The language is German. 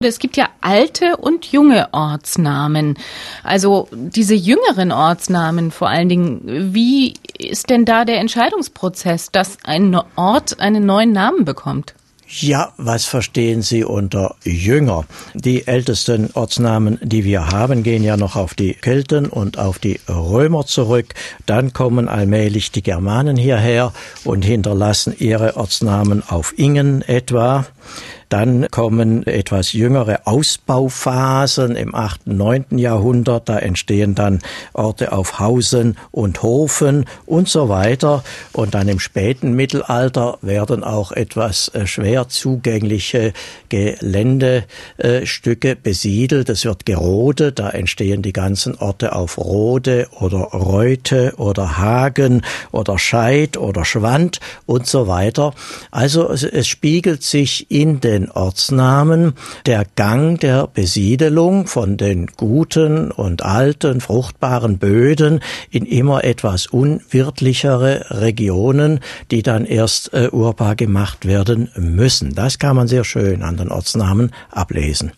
Es gibt ja alte und junge Ortsnamen. Also diese jüngeren Ortsnamen vor allen Dingen. Wie ist denn da der Entscheidungsprozess, dass ein Ort einen neuen Namen bekommt? Ja, was verstehen Sie unter Jünger? Die ältesten Ortsnamen, die wir haben, gehen ja noch auf die Kelten und auf die Römer zurück. Dann kommen allmählich die Germanen hierher und hinterlassen ihre Ortsnamen auf Ingen etwa. Dann kommen etwas jüngere Ausbauphasen im 8., 9. Jahrhundert. Da entstehen dann Orte auf Hausen und Hofen und so weiter. Und dann im späten Mittelalter werden auch etwas äh, schwer zugängliche Geländestücke besiedelt. Es wird gerodet. Da entstehen die ganzen Orte auf Rode oder Reute oder Hagen oder Scheid oder Schwand und so weiter. Also es spiegelt sich in den den Ortsnamen der Gang der Besiedelung von den guten und alten, fruchtbaren Böden in immer etwas unwirtlichere Regionen, die dann erst äh, urbar gemacht werden müssen. Das kann man sehr schön an den Ortsnamen ablesen.